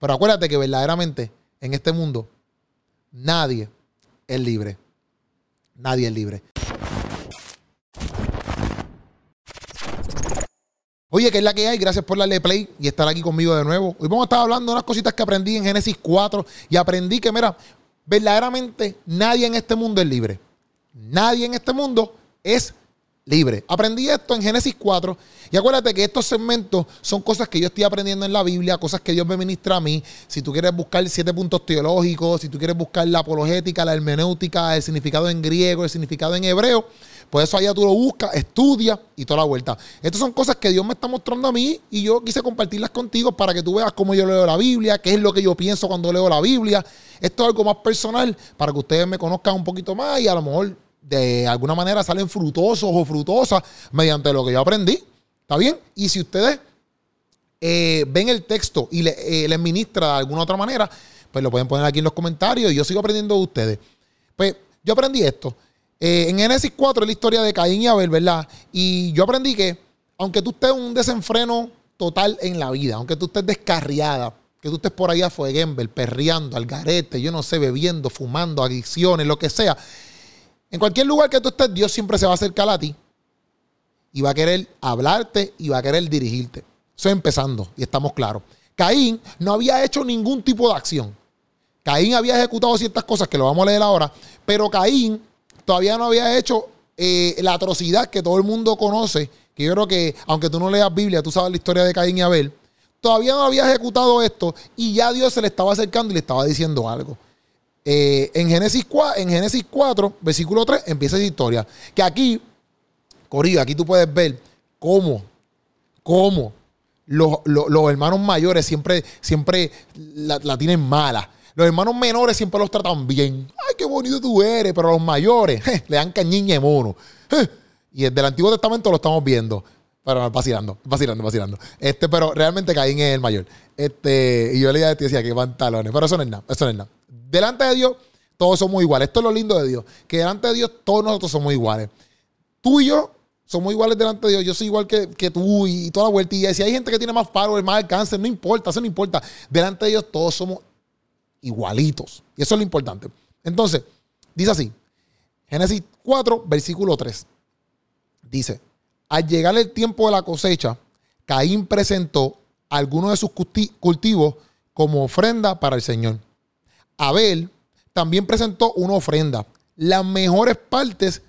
Pero acuérdate que verdaderamente en este mundo nadie es libre. Nadie es libre. Oye, ¿qué es la que hay? Gracias por darle play y estar aquí conmigo de nuevo. Hoy vamos a estar hablando de unas cositas que aprendí en Génesis 4 y aprendí que, mira, verdaderamente nadie en este mundo es libre. Nadie en este mundo es libre. Aprendí esto en Génesis 4 y acuérdate que estos segmentos son cosas que yo estoy aprendiendo en la Biblia, cosas que Dios me ministra a mí. Si tú quieres buscar siete puntos teológicos, si tú quieres buscar la apologética, la hermenéutica, el significado en griego, el significado en hebreo, pues eso allá tú lo buscas, estudias y toda la vuelta. Estas son cosas que Dios me está mostrando a mí y yo quise compartirlas contigo para que tú veas cómo yo leo la Biblia, qué es lo que yo pienso cuando leo la Biblia. Esto es algo más personal para que ustedes me conozcan un poquito más y a lo mejor de alguna manera salen frutosos o frutosas mediante lo que yo aprendí. ¿Está bien? Y si ustedes eh, ven el texto y le, eh, les ministra de alguna otra manera, pues lo pueden poner aquí en los comentarios y yo sigo aprendiendo de ustedes. Pues yo aprendí esto. Eh, en Génesis 4 es la historia de Caín y Abel, ¿verdad? Y yo aprendí que, aunque tú estés un desenfreno total en la vida, aunque tú estés descarriada, que tú estés por ahí a fueguember, perreando, al garete, yo no sé, bebiendo, fumando, adicciones, lo que sea. En cualquier lugar que tú estés, Dios siempre se va a acercar a ti y va a querer hablarte y va a querer dirigirte. Eso empezando, y estamos claros. Caín no había hecho ningún tipo de acción. Caín había ejecutado ciertas cosas que lo vamos a leer ahora, pero Caín todavía no había hecho eh, la atrocidad que todo el mundo conoce, que yo creo que, aunque tú no leas Biblia, tú sabes la historia de Caín y Abel, todavía no había ejecutado esto y ya Dios se le estaba acercando y le estaba diciendo algo. Eh, en, Génesis 4, en Génesis 4, versículo 3, empieza esa historia. Que aquí, Corillo, aquí tú puedes ver cómo, cómo los, hermanos mayores siempre, siempre la, la tienen mala los hermanos menores siempre los tratan bien. Ay, qué bonito tú eres. Pero los mayores le dan cañiña de mono. y desde el Antiguo Testamento lo estamos viendo. Pero vacilando, vacilando, vacilando. Este, pero realmente Caín es el mayor. Este, y yo le decía que pantalones. Pero eso no es nada. Eso no es nada. Delante de Dios, todos somos iguales. Esto es lo lindo de Dios. Que delante de Dios, todos nosotros somos iguales. Tú y yo somos iguales delante de Dios. Yo soy igual que, tú y toda la vuelta. Y si hay gente que tiene más paro, más alcance, no importa, eso no importa. Delante de Dios, todos somos igualitos. Y eso es lo importante. Entonces, dice así, Génesis 4, versículo 3. Dice, al llegar el tiempo de la cosecha, Caín presentó algunos de sus cultivos como ofrenda para el Señor. Abel también presentó una ofrenda, las mejores partes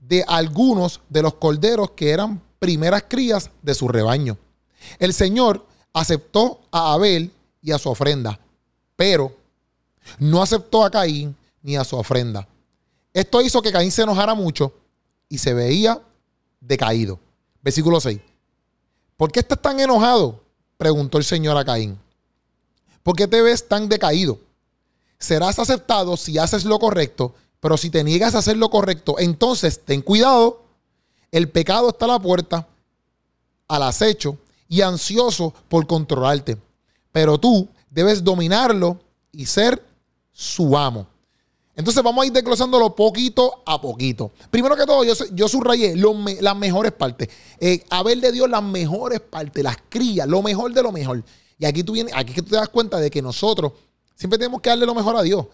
de algunos de los corderos que eran primeras crías de su rebaño. El Señor aceptó a Abel y a su ofrenda, pero no aceptó a Caín ni a su ofrenda. Esto hizo que Caín se enojara mucho y se veía decaído. Versículo 6. ¿Por qué estás tan enojado? Preguntó el Señor a Caín. ¿Por qué te ves tan decaído? Serás aceptado si haces lo correcto, pero si te niegas a hacer lo correcto, entonces ten cuidado. El pecado está a la puerta, al acecho y ansioso por controlarte. Pero tú debes dominarlo y ser su amo. Entonces vamos a ir desglosándolo poquito a poquito. Primero que todo, yo, subrayé las mejores partes. Eh, ver de Dios las mejores partes, las crías, lo mejor de lo mejor. Y aquí tú vienes, aquí que tú te das cuenta de que nosotros siempre tenemos que darle lo mejor a Dios.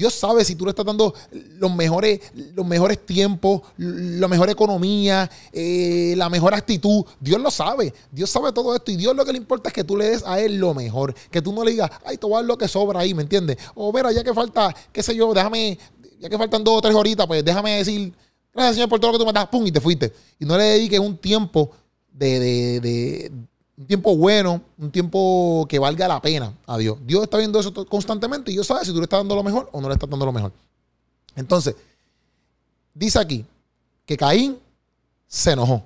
Dios sabe si tú le estás dando los mejores, los mejores tiempos, la mejor economía, eh, la mejor actitud. Dios lo sabe. Dios sabe todo esto. Y Dios lo que le importa es que tú le des a Él lo mejor. Que tú no le digas, ay, te lo que sobra ahí, ¿me entiendes? O mira, ya que falta, qué sé yo, déjame, ya que faltan dos o tres horitas, pues déjame decir, gracias Señor por todo lo que tú me das, pum, y te fuiste. Y no le dediques un tiempo de, de, de un tiempo bueno, un tiempo que valga la pena a Dios. Dios está viendo eso constantemente y Dios sabe si tú le estás dando lo mejor o no le estás dando lo mejor. Entonces, dice aquí que Caín se enojó.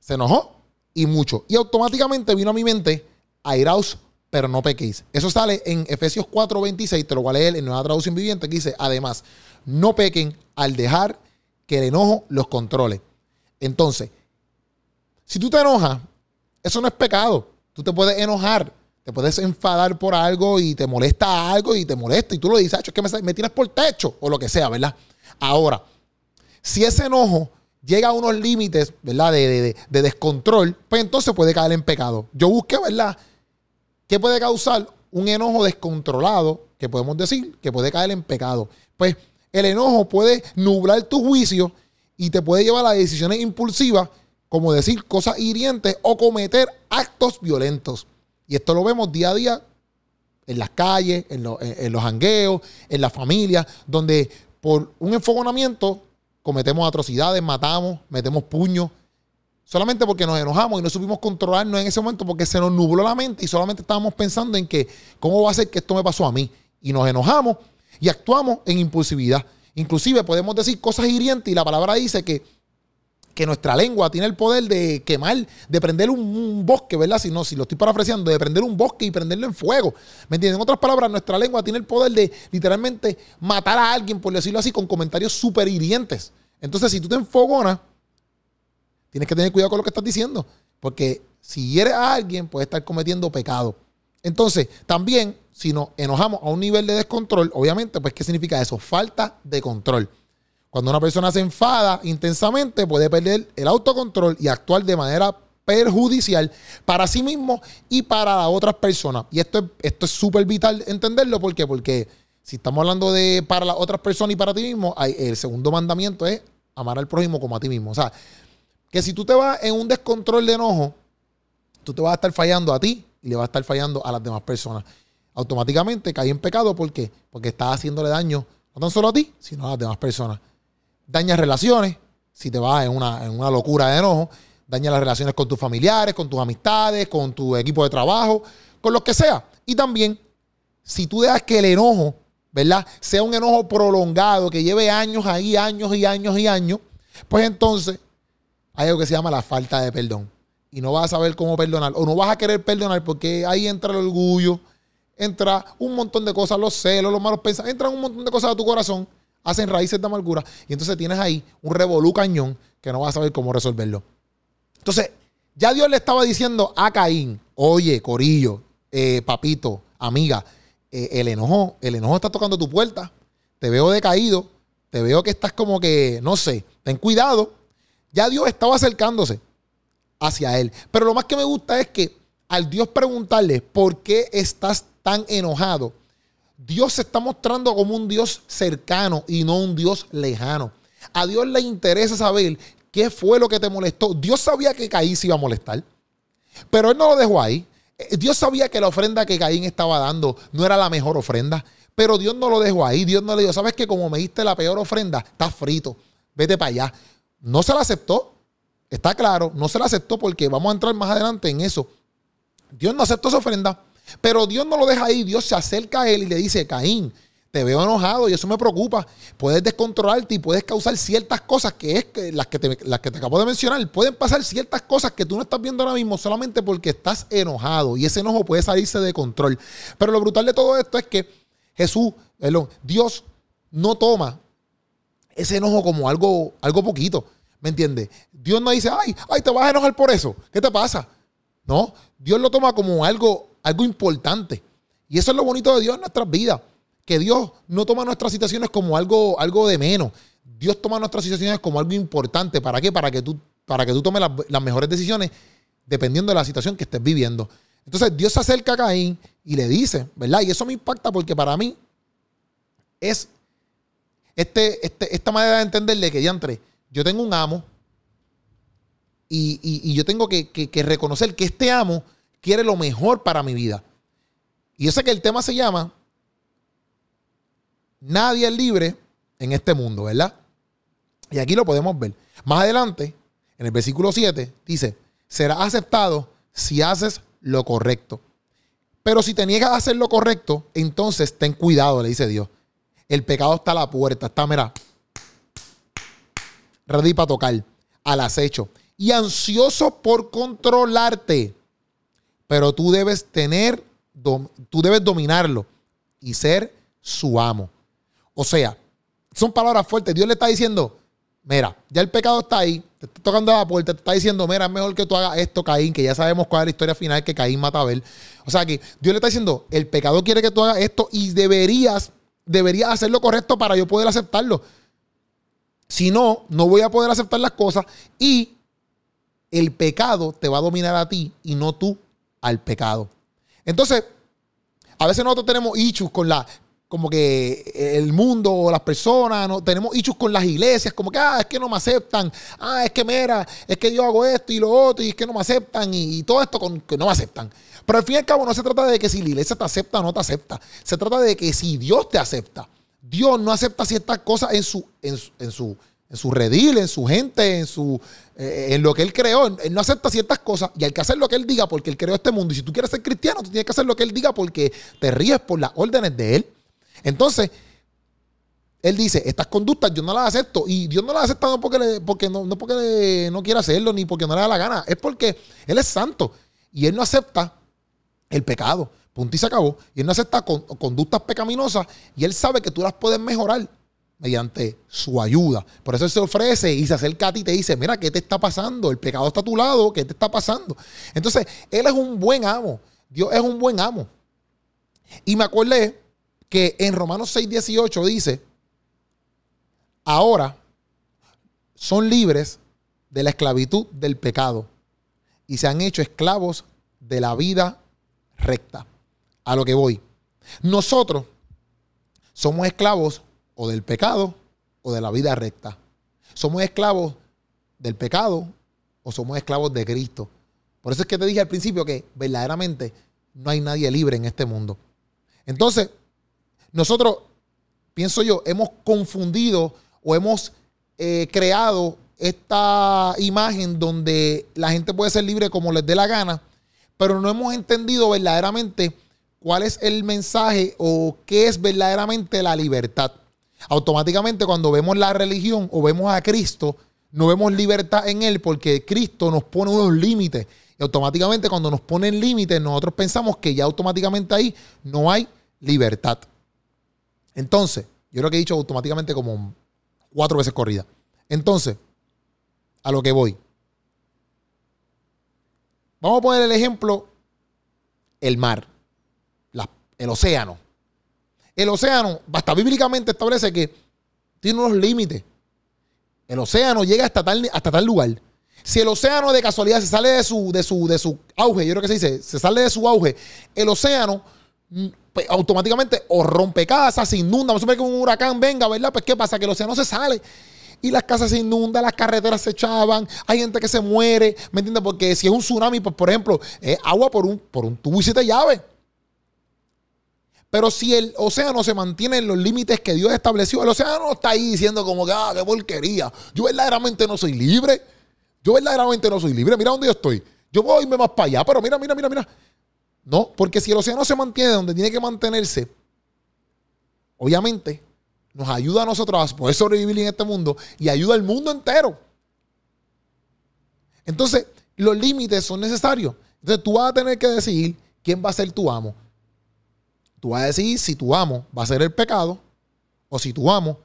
Se enojó y mucho. Y automáticamente vino a mi mente, airaos, pero no pequéis. Eso sale en Efesios 4:26, te lo voy a leer en Nueva Traducción Viviente, que dice, además, no pequen al dejar que el enojo los controle. Entonces, si tú te enojas eso no es pecado. Tú te puedes enojar, te puedes enfadar por algo y te molesta algo y te molesta y tú lo dices, es que me, tienes por techo o lo que sea, ¿verdad? Ahora, si ese enojo llega a unos límites, ¿verdad? De, de, descontrol, pues entonces puede caer en pecado. Yo busqué, ¿verdad? ¿Qué puede causar un enojo descontrolado, que podemos decir que puede caer en pecado? Pues el enojo puede nublar tu juicio y te puede llevar a decisiones impulsivas, como decir cosas hirientes o cometer actos violentos. Y esto lo vemos día a día en las calles, en, los hangueos, en las familias, donde por un enfogonamiento cometemos atrocidades, matamos, metemos puños, solamente porque nos enojamos y no supimos controlarnos en ese momento porque se nos nubló la mente y solamente estábamos pensando en que, ¿cómo va a ser que esto me pasó a mí? Y nos enojamos y actuamos en impulsividad. Inclusive podemos decir cosas hirientes y la palabra dice que, que nuestra lengua tiene el poder de quemar, de prender un, bosque, ¿verdad? Si no, si lo estoy parafraseando, de prender un bosque y prenderlo en fuego. ¿Me entienden? En otras palabras, nuestra lengua tiene el poder de literalmente matar a alguien, por decirlo así, con comentarios súper hirientes. Entonces, si tú te enfogonas, tienes que tener cuidado con lo que estás diciendo. Porque si hieres a alguien, puede estar cometiendo pecado. Entonces, también si nos enojamos a un nivel de descontrol, obviamente, pues, ¿qué significa eso? Falta de control. Cuando una persona se enfada intensamente, puede perder el autocontrol y actuar de manera perjudicial para sí mismo y para las otras personas. Y esto es esto es súper vital entenderlo. ¿Por qué? Porque si estamos hablando de para las otras personas y para ti mismo, el segundo mandamiento es amar al prójimo como a ti mismo. O sea, que si tú te vas en un descontrol de enojo, tú te vas a estar fallando a ti y le vas a estar fallando a las demás personas automáticamente cae en pecado. ¿Por qué? Porque estás haciéndole daño no tan solo a ti, sino a las demás personas. Dañas relaciones, si te vas en una, en una locura de enojo, daña las relaciones con tus familiares, con tus amistades, con tu equipo de trabajo, con lo que sea. Y también, si tú dejas que el enojo, ¿verdad? Sea un enojo prolongado, que lleve años ahí, años y años y años, pues entonces hay algo que se llama la falta de perdón. Y no vas a saber cómo perdonar, o no vas a querer perdonar porque ahí entra el orgullo, entra un montón de cosas, los celos, los malos pensamientos, entran un montón de cosas a tu corazón, hacen raíces de amargura y entonces tienes ahí un revolú cañón que no vas a saber cómo resolverlo. Entonces, ya Dios le estaba diciendo a Caín, oye, Corillo, eh, papito, amiga, eh, el enojo, el enojo está tocando tu puerta, te veo decaído, te veo que estás como que, no sé, ten cuidado. Ya Dios estaba acercándose hacia él. Pero lo más que me gusta es que al Dios preguntarle, ¿por qué estás tan enojado. Dios se está mostrando como un Dios cercano y no un Dios lejano. A Dios le interesa saber qué fue lo que te molestó. Dios sabía que Caín se iba a molestar, pero él no lo dejó ahí. Eh, Dios sabía que la ofrenda que Caín estaba dando no era la mejor ofrenda, pero Dios no lo dejó ahí. Dios no le dijo, sabes que como me diste la peor ofrenda, estás frito, vete para allá. No se la aceptó, está claro, no se la aceptó porque vamos a entrar más adelante en eso. Dios no aceptó esa ofrenda. Pero Dios no lo deja ahí, Dios se acerca a él y le dice, Caín, te veo enojado y eso me preocupa. Puedes descontrolarte y puedes causar ciertas cosas que es que las, que te, las que te acabo de mencionar. Pueden pasar ciertas cosas que tú no estás viendo ahora mismo solamente porque estás enojado y ese enojo puede salirse de control. Pero lo brutal de todo esto es que Jesús, perdón, Dios no toma ese enojo como algo, algo poquito. ¿Me entiendes? Dios no dice, ay, ay, te vas a enojar por eso. ¿Qué te pasa? No, Dios lo toma como algo algo importante. Y eso es lo bonito de Dios en nuestras vidas. Que Dios no toma nuestras situaciones como algo, algo de menos. Dios toma nuestras situaciones como algo importante. ¿Para qué? Para que tú, para que tú tomes las, mejores decisiones dependiendo de la situación que estés viviendo. Entonces Dios se acerca a Caín y le dice, ¿verdad? Y eso me impacta porque para mí es este, este esta manera de entenderle que ya entre, yo tengo un amo y, yo tengo que, que, reconocer que este amo quiere lo mejor para mi vida. Y sé que el tema se llama Nadie es libre en este mundo, ¿verdad? Y aquí lo podemos ver. Más adelante, en el versículo 7, dice, serás aceptado si haces lo correcto. Pero si te niegas a hacer lo correcto, entonces ten cuidado, le dice Dios. El pecado está a la puerta, está, mira, ready para tocar, al acecho. Y ansioso por controlarte pero tú debes tener, tú debes dominarlo y ser su amo. O sea, son palabras fuertes. Dios le está diciendo, mira, ya el pecado está ahí, te está tocando la puerta, te está diciendo, mira, es mejor que tú hagas esto, Caín, que ya sabemos cuál es la historia final, que Caín mata a Abel. O sea que Dios le está diciendo, el pecado quiere que tú hagas esto y deberías, deberías hacer lo correcto para yo poder aceptarlo. Si no, no voy a poder aceptar las cosas y el pecado te va a dominar a ti y no tú al pecado. Entonces, a veces nosotros tenemos issues con la, como que el mundo o las personas, ¿no? tenemos issues con las iglesias, como que, ah, es que no me aceptan, ah, es que mira, es que yo hago esto y lo otro y es que no me aceptan y, todo esto con que no me aceptan. Pero al fin y al cabo no se trata de que si la iglesia te acepta o no te acepta, se trata de que si Dios te acepta, Dios no acepta ciertas cosas en su, en, en su, en su redil, en su gente, en su eh, en lo que él creó. Él no acepta ciertas cosas y hay que hacer lo que él diga porque él creó este mundo. Y si tú quieres ser cristiano, tú tienes que hacer lo que él diga porque te ríes por las órdenes de él. Entonces, él dice, estas conductas yo no las acepto. Y Dios no las acepta no porque, porque no, no porque no quiera hacerlo ni porque no le da la gana. Es porque Él es santo y Él no acepta el pecado. Punto y se acabó. Y Él no acepta conductas pecaminosas y Él sabe que tú las puedes mejorar mediante su ayuda. Por eso Él se ofrece y se acerca a ti y te dice, mira, ¿qué te está pasando? El pecado está a tu lado, ¿qué te está pasando? Entonces, Él es un buen amo. Dios es un buen amo. Y me acordé que en Romanos 6, 18 dice, ahora son libres de la esclavitud del pecado y se han hecho esclavos de la vida recta. A lo que voy. Nosotros somos esclavos o del pecado o de la vida recta. Somos esclavos del pecado o somos esclavos de Cristo. Por eso es que te dije al principio que verdaderamente no hay nadie libre en este mundo. Entonces, nosotros, pienso yo, hemos confundido o hemos eh, creado esta imagen donde la gente puede ser libre como les dé la gana, pero no hemos entendido verdaderamente cuál es el mensaje o qué es verdaderamente la libertad. Automáticamente cuando vemos la religión o vemos a Cristo, no vemos libertad en Él porque Cristo nos pone unos límites. Y automáticamente cuando nos ponen límites, nosotros pensamos que ya automáticamente ahí no hay libertad. Entonces, yo creo que he dicho automáticamente como cuatro veces corrida. Entonces, a lo que voy. Vamos a poner el ejemplo, el mar, el océano. El océano, hasta bíblicamente establece que tiene unos límites. El océano llega hasta tal, hasta tal lugar. Si el océano de casualidad se sale de su, de su, de su auge, yo creo que se dice, se sale de su auge, el océano mm, pues, automáticamente o rompe casas, se inunda. Vamos a ver que un huracán venga, ¿verdad? Pues ¿qué pasa? Que el océano se sale y las casas se inundan, las carreteras se echaban, hay gente que se muere, ¿me entiendes? Porque si es un tsunami, pues por ejemplo, es agua por un, por un tubo y siete llaves. Pero si el océano se mantiene en los límites que Dios estableció, el océano no está ahí diciendo como que, ah, qué porquería. Yo verdaderamente no soy libre. Yo verdaderamente no soy libre. Mira dónde yo estoy. Yo puedo irme más para allá, pero mira, mira, mira, mira. No, porque si el océano se mantiene donde tiene que mantenerse, obviamente nos ayuda a nosotros a poder sobrevivir en este mundo y ayuda al mundo entero. Entonces, los límites son necesarios. Entonces, tú vas a tener que decidir quién va a ser tu amo. Tú vas a decidir si tu amo va a ser el pecado o si tu amo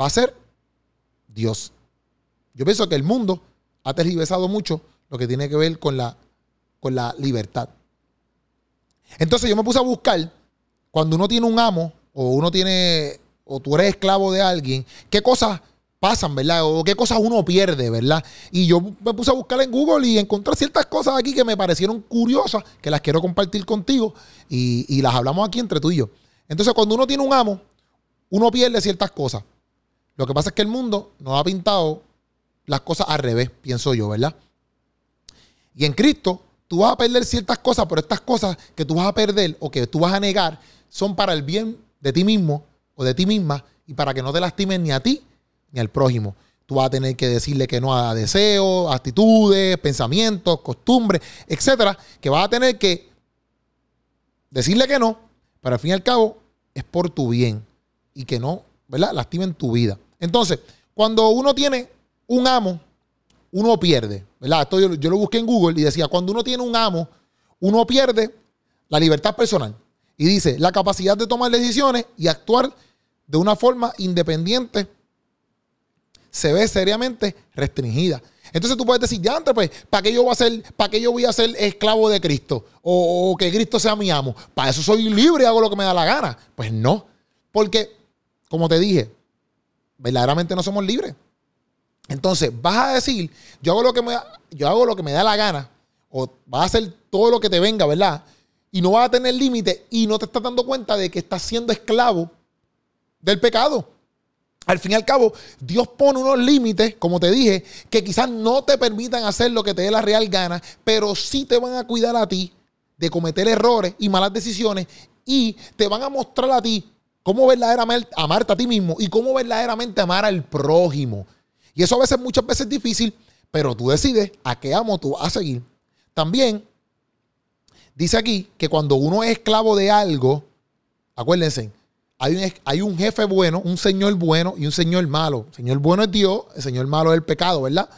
va a ser Dios. Yo pienso que el mundo ha tergiversado mucho lo que tiene que ver con la, con la libertad. Entonces yo me puse a buscar, cuando uno tiene un amo, o uno tiene, o tú eres esclavo de alguien, qué cosas pasan, ¿verdad? O qué cosas uno pierde, ¿verdad? Y yo me puse a buscar en Google y encontré ciertas cosas aquí que me parecieron curiosas, que las quiero compartir contigo y, y las hablamos aquí entre tú y yo. Entonces, cuando uno tiene un amo, uno pierde ciertas cosas. Lo que pasa es que el mundo nos ha pintado las cosas al revés, pienso yo, ¿verdad? Y en Cristo tú vas a perder ciertas cosas, pero estas cosas que tú vas a perder o que tú vas a negar son para el bien de ti mismo o de ti misma y para que no te lastimen ni a ti ni al prójimo. Tú vas a tener que decirle que no a deseos, actitudes, pensamientos, costumbres, etcétera, que vas a tener que decirle que no, pero al fin y al cabo es por tu bien y que no, ¿verdad? Lastimen tu vida. Entonces, cuando uno tiene un amo uno pierde, ¿verdad? Esto yo, lo busqué en Google y decía, cuando uno tiene un amo, uno pierde la libertad personal. Y dice, la capacidad de tomar decisiones y actuar de una forma independiente se ve seriamente restringida. Entonces tú puedes decir, ya antes, pues, ¿para qué yo voy a ser, para qué yo voy a ser esclavo de Cristo? O, o, que Cristo sea mi amo. Para eso soy libre y hago lo que me da la gana. Pues no. Porque, como te dije, verdaderamente no somos libres. Entonces, vas a decir, yo hago lo que me, yo hago lo que me da la gana, o vas a hacer todo lo que te venga, ¿verdad? y no vas a tener límite y no te estás dando cuenta de que estás siendo esclavo del pecado. Al fin y al cabo, Dios pone unos límites, como te dije, que quizás no te permitan hacer lo que te dé la real gana, pero sí te van a cuidar a ti de cometer errores y malas decisiones y te van a mostrar a ti cómo verdaderamente amarte a ti mismo y cómo verdaderamente amar al prójimo. Y eso a veces, muchas veces es difícil, pero tú decides a qué amo tú vas a seguir. También dice aquí que cuando uno es esclavo de algo, acuérdense, hay un, hay un jefe bueno, un señor bueno y un señor malo. El señor bueno es Dios, el señor malo es el pecado, ¿verdad?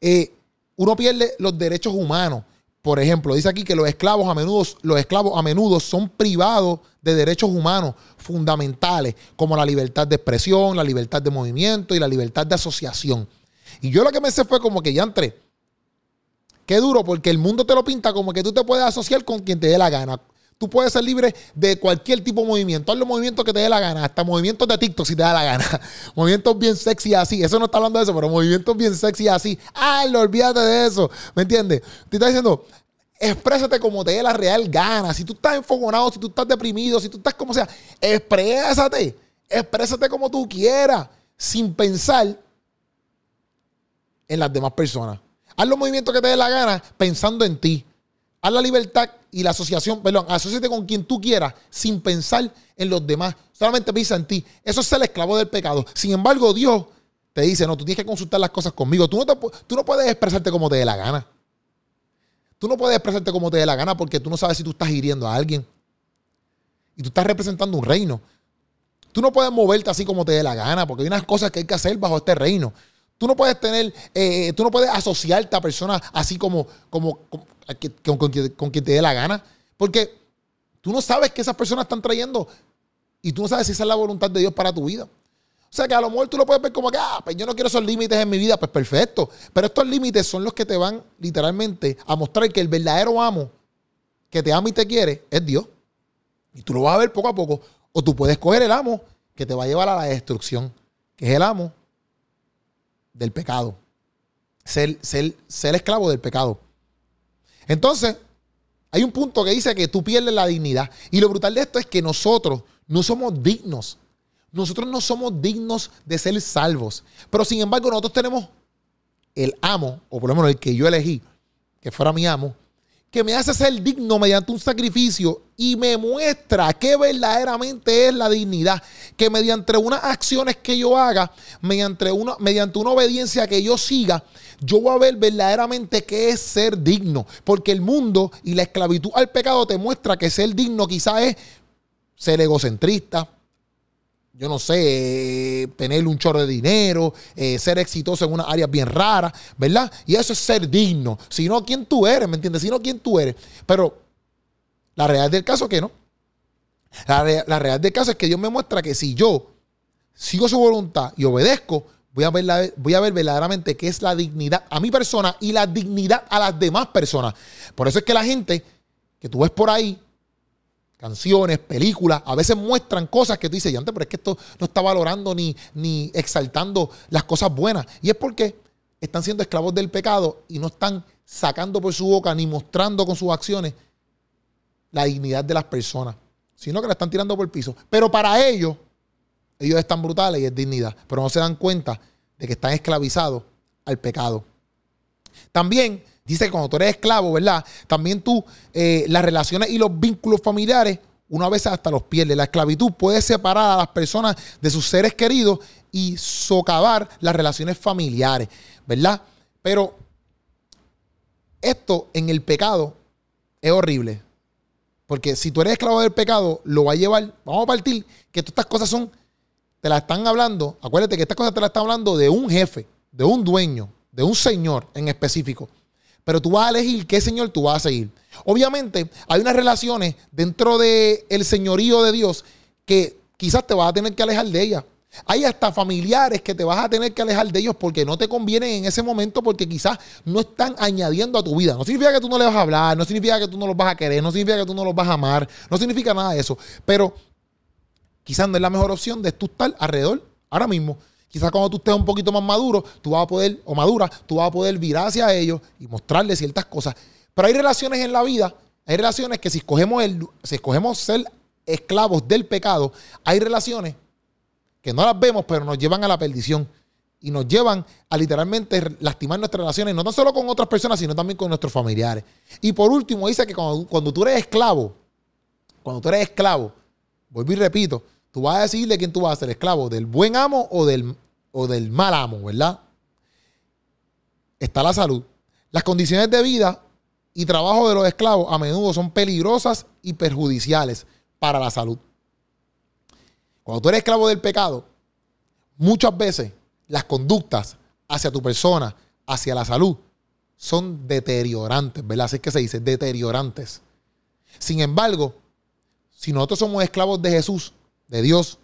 Eh, uno pierde los derechos humanos. Por ejemplo, dice aquí que los esclavos a menudo, los esclavos a menudo son privados de derechos humanos fundamentales, como la libertad de expresión, la libertad de movimiento y la libertad de asociación. Y yo lo que me sé fue como que ya entré. Qué duro, porque el mundo te lo pinta como que tú te puedes asociar con quien te dé la gana. Tú puedes ser libre de cualquier tipo de movimiento. Haz los movimientos que te dé la gana. Hasta movimientos de TikTok si te da la gana. movimientos bien sexy así. Eso no está hablando de eso, pero movimientos bien sexy así. ¡Ay, no olvídate de eso! ¿Me entiendes? Te está diciendo, exprésate como te dé la real gana. Si tú estás enfogonado, si tú estás deprimido, si tú estás como sea, exprésate. Exprésate como tú quieras, sin pensar en las demás personas. Haz los movimientos que te dé la gana pensando en ti. Haz la libertad y la asociación, perdón, asociate con quien tú quieras sin pensar en los demás. Solamente piensa en ti. Eso es ser esclavo del pecado. Sin embargo, Dios te dice, no, tú tienes que consultar las cosas conmigo. Tú no, tú no puedes expresarte como te dé la gana. Tú no puedes expresarte como te dé la gana porque tú no sabes si tú estás hiriendo a alguien. Y tú estás representando un reino. Tú no puedes moverte así como te dé la gana porque hay unas cosas que hay que hacer bajo este reino. Tú no puedes tener, eh, tú no puedes asociarte a personas así como, como, con, quien te dé la gana. Porque tú no sabes que esas personas están trayendo y tú no sabes si esa es la voluntad de Dios para tu vida. O sea que a lo mejor tú lo puedes ver como que, ah, pues yo no quiero esos límites en mi vida, pues perfecto. Pero estos límites son los que te van literalmente a mostrar que el verdadero amo que te ama y te quiere es Dios. Y tú lo vas a ver poco a poco. O tú puedes coger el amo que te va a llevar a la destrucción, que es el amo del pecado. Ser, ser, esclavo del pecado. Entonces, hay un punto que dice que tú pierdes la dignidad. Y lo brutal de esto es que nosotros no somos dignos. Nosotros no somos dignos de ser salvos. Pero sin embargo, nosotros tenemos el amo, o por lo menos el que yo elegí, que fuera mi amo, que me hace ser digno mediante un sacrificio y me muestra qué verdaderamente es la dignidad. Que mediante unas acciones que yo haga, mediante una, mediante una obediencia que yo siga, yo voy a ver verdaderamente qué es ser digno. Porque el mundo y la esclavitud al pecado te muestra que ser digno quizás es ser egocentrista, yo no sé, tener un chorro de dinero, eh, ser exitoso en unas áreas bien raras, ¿verdad? Y eso es ser digno. Si no, ¿quién tú eres? ¿Me entiendes? Si no, ¿quién tú eres? Pero la realidad del caso es que no. La, la realidad del caso es que Dios me muestra que si yo sigo su voluntad y obedezco, voy a, ver voy a ver verdaderamente qué es la dignidad a mi persona y la dignidad a las demás personas. Por eso es que la gente que tú ves por ahí canciones, películas, a veces muestran cosas que tú dices, antes, pero es que esto no está valorando ni, ni exaltando las cosas buenas. Y es porque están siendo esclavos del pecado y no están sacando por su boca ni mostrando con sus acciones la dignidad de las personas, sino que la están tirando por el piso. Pero para ellos, ellos están brutales y es dignidad, pero no se dan cuenta de que están esclavizados al pecado. También Dice que cuando tú eres esclavo, ¿verdad? También tú, eh, las relaciones y los vínculos familiares, una vez hasta los pierdes. La esclavitud puede separar a las personas de sus seres queridos y socavar las relaciones familiares, ¿verdad? Pero esto en el pecado es horrible. Porque si tú eres esclavo del pecado, lo va a llevar, vamos a partir, que todas estas cosas son, te las están hablando, acuérdate que estas cosas te las están hablando de un jefe, de un dueño, de un señor en específico pero tú vas a elegir qué Señor tú vas a seguir. Obviamente, hay unas relaciones dentro del el señorío de Dios que quizás te vas a tener que alejar de ellas. Hay hasta familiares que te vas a tener que alejar de ellos porque no te convienen en ese momento porque quizás no están añadiendo a tu vida. No significa que tú no le vas a hablar, no significa que tú no los vas a querer, no significa que tú no los vas a amar, no significa nada de eso. Pero quizás no es la mejor opción de tú estar alrededor ahora mismo Quizás cuando tú estés un poquito más maduro, tú vas a poder, o madura, tú vas a poder virar hacia ellos y mostrarles ciertas cosas. Pero hay relaciones en la vida, Hay relaciones que si escogemos, el, si escogemos ser esclavos del pecado, hay relaciones que no las vemos, pero nos llevan a la perdición y nos llevan a literalmente lastimar nuestras relaciones, no tan solo con otras personas, sino también con nuestros familiares. Y por último, dice que cuando, cuando tú eres esclavo, cuando tú eres esclavo, vuelvo y repito, tú vas a decirle quién tú vas a ser esclavo, del buen amo o del, o del mal amo, ¿verdad? Está la salud. Las condiciones de vida y trabajo de los esclavos a menudo son peligrosas y perjudiciales para la salud. Cuando tú eres esclavo del pecado, muchas veces las conductas hacia tu persona, hacia la salud, son deteriorantes, ¿verdad? Así es que se dice, deteriorantes. Sin embargo, si nosotros somos esclavos de Jesús, de Dios,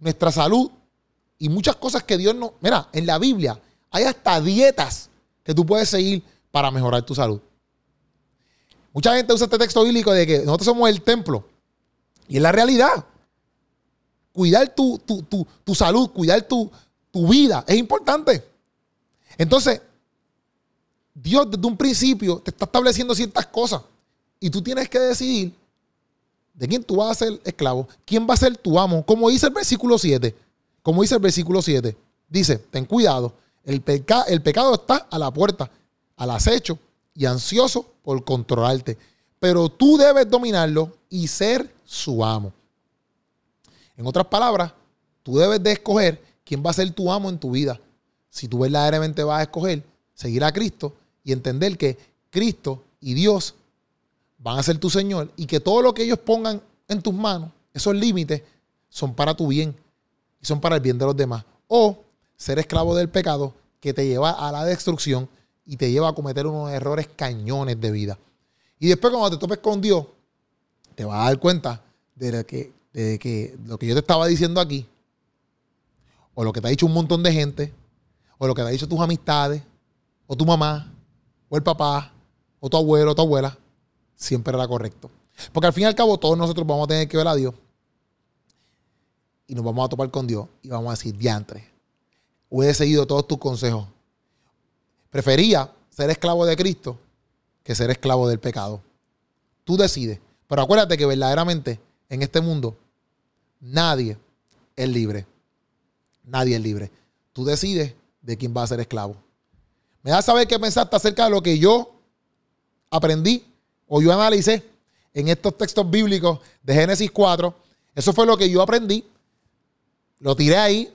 nuestra salud y muchas cosas que Dios no... Mira, en la Biblia hay hasta dietas que tú puedes seguir para mejorar tu salud. Mucha gente usa este texto bíblico de que nosotros somos el templo. Y es la realidad. Cuidar tu, tu, salud, cuidar tu, vida es importante. Entonces, Dios desde un principio te está estableciendo ciertas cosas. Y tú tienes que decidir de quién tú vas a ser esclavo, quién va a ser tu amo. Como dice el versículo 7. Como dice el versículo 7. Dice, ten cuidado. El, pecado está a la puerta, al acecho y ansioso por controlarte. Pero tú debes dominarlo y ser su amo. En otras palabras, tú debes de escoger quién va a ser tu amo en tu vida. Si tú verdaderamente vas a escoger seguir a Cristo y entender que Cristo y Dios van a ser tu Señor y que todo lo que ellos pongan en tus manos, esos límites, son para tu bien y son para el bien de los demás. O ser esclavo del pecado que te lleva a la destrucción y te lleva a cometer unos errores cañones de vida. Y después cuando te topes con Dios, te vas a dar cuenta de que de que lo que yo te estaba diciendo aquí, o lo que te ha dicho un montón de gente, o lo que te ha dicho tus amistades, o tu mamá, o el papá, o tu abuelo, o tu abuela, siempre era correcto. Porque al fin y al cabo todos nosotros vamos a tener que ver a Dios y nos vamos a topar con Dios y vamos a decir, diantre, he seguido todos tus consejos. Prefería ser esclavo de Cristo que ser esclavo del pecado. Tú decides. Pero acuérdate que verdaderamente en este mundo, nadie es libre. Nadie es libre. Tú decides de quién va a ser esclavo. Me da saber qué pensaste acerca de lo que yo aprendí o yo analicé en estos textos bíblicos de Génesis 4. Eso fue lo que yo aprendí. Lo tiré ahí.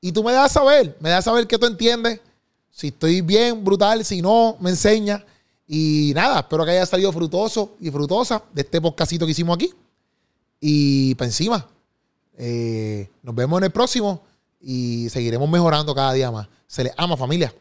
Y tú me das saber, me das saber qué tú entiendes. Si estoy bien, brutal. Si no, me enseña. Y nada, espero que haya salido frutoso y frutosa de este podcastito que hicimos aquí. Y para encima, eh, nos vemos en el próximo y seguiremos mejorando cada día más. Se les ama familia.